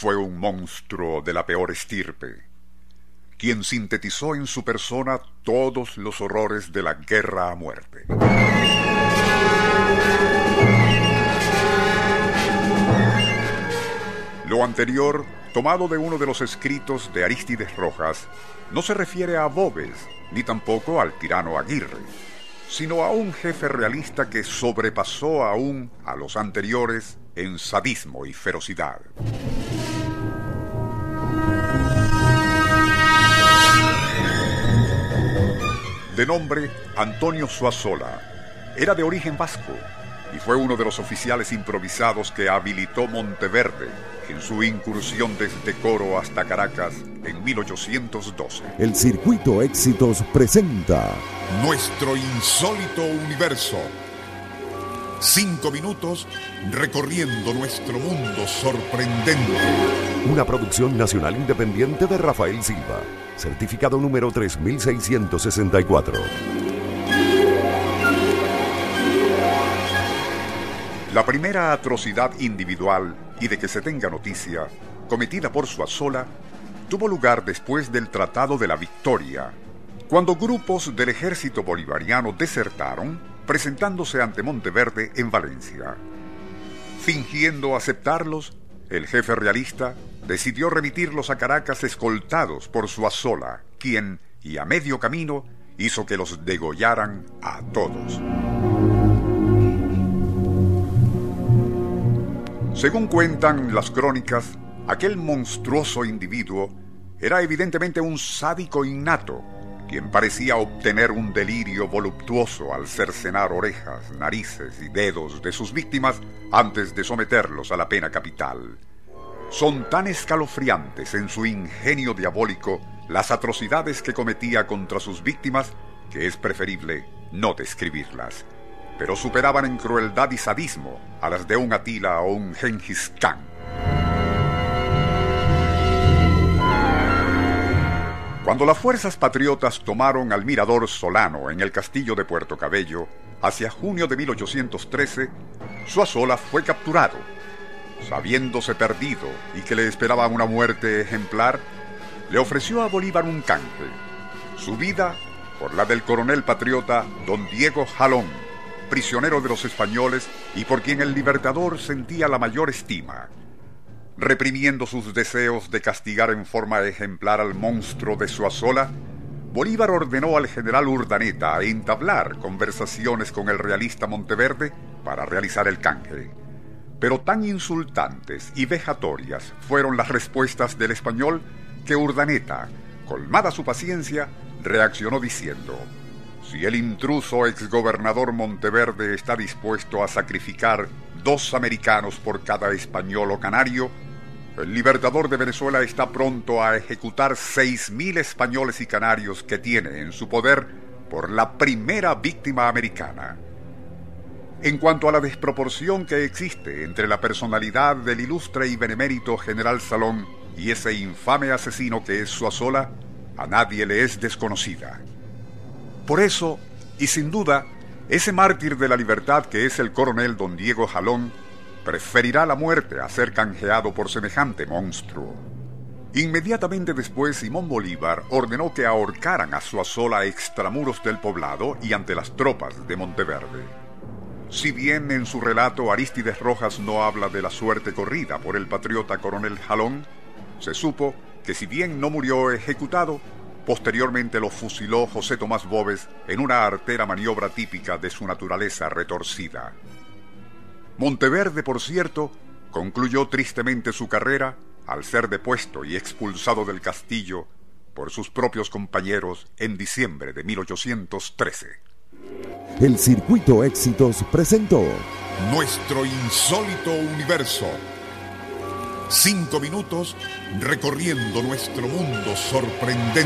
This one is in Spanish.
Fue un monstruo de la peor estirpe, quien sintetizó en su persona todos los horrores de la guerra a muerte. Lo anterior, tomado de uno de los escritos de Aristides Rojas, no se refiere a Bobes, ni tampoco al tirano Aguirre, sino a un jefe realista que sobrepasó aún a los anteriores en sadismo y ferocidad. De nombre Antonio Suazola, era de origen vasco y fue uno de los oficiales improvisados que habilitó Monteverde en su incursión desde Coro hasta Caracas en 1812. El Circuito Éxitos presenta Nuestro insólito universo. Cinco minutos recorriendo nuestro mundo sorprendente. Una producción nacional independiente de Rafael Silva. Certificado número 3664. La primera atrocidad individual y de que se tenga noticia, cometida por Suazola, tuvo lugar después del Tratado de la Victoria, cuando grupos del ejército bolivariano desertaron, presentándose ante Monteverde en Valencia. Fingiendo aceptarlos, el jefe realista decidió remitirlos a Caracas escoltados por Suazola, quien, y a medio camino, hizo que los degollaran a todos. Según cuentan las crónicas, aquel monstruoso individuo era evidentemente un sádico innato, quien parecía obtener un delirio voluptuoso al cercenar orejas, narices y dedos de sus víctimas antes de someterlos a la pena capital. Son tan escalofriantes en su ingenio diabólico las atrocidades que cometía contra sus víctimas que es preferible no describirlas pero superaban en crueldad y sadismo a las de un Atila o un Genghis Khan. Cuando las fuerzas patriotas tomaron al mirador Solano en el castillo de Puerto Cabello, hacia junio de 1813, Suazola fue capturado. Sabiéndose perdido y que le esperaba una muerte ejemplar, le ofreció a Bolívar un canje, su vida por la del coronel patriota don Diego Jalón, prisionero de los españoles y por quien el libertador sentía la mayor estima. Reprimiendo sus deseos de castigar en forma ejemplar al monstruo de Suazola, Bolívar ordenó al general Urdaneta entablar conversaciones con el realista Monteverde para realizar el canje. Pero tan insultantes y vejatorias fueron las respuestas del español que Urdaneta, colmada su paciencia, reaccionó diciendo, si el intruso exgobernador Monteverde está dispuesto a sacrificar dos americanos por cada español o canario, el libertador de Venezuela está pronto a ejecutar seis mil españoles y canarios que tiene en su poder por la primera víctima americana. En cuanto a la desproporción que existe entre la personalidad del ilustre y benemérito general Salón y ese infame asesino que es Suazola, a nadie le es desconocida. Por eso, y sin duda, ese mártir de la libertad que es el coronel don Diego Jalón, preferirá la muerte a ser canjeado por semejante monstruo. Inmediatamente después, Simón Bolívar ordenó que ahorcaran a Suazola extramuros del poblado y ante las tropas de Monteverde. Si bien en su relato Aristides Rojas no habla de la suerte corrida por el patriota coronel Jalón, se supo que si bien no murió ejecutado, Posteriormente lo fusiló José Tomás Bobes en una artera maniobra típica de su naturaleza retorcida. Monteverde, por cierto, concluyó tristemente su carrera al ser depuesto y expulsado del castillo por sus propios compañeros en diciembre de 1813. El Circuito Éxitos presentó Nuestro insólito universo Cinco minutos recorriendo nuestro mundo sorprendente.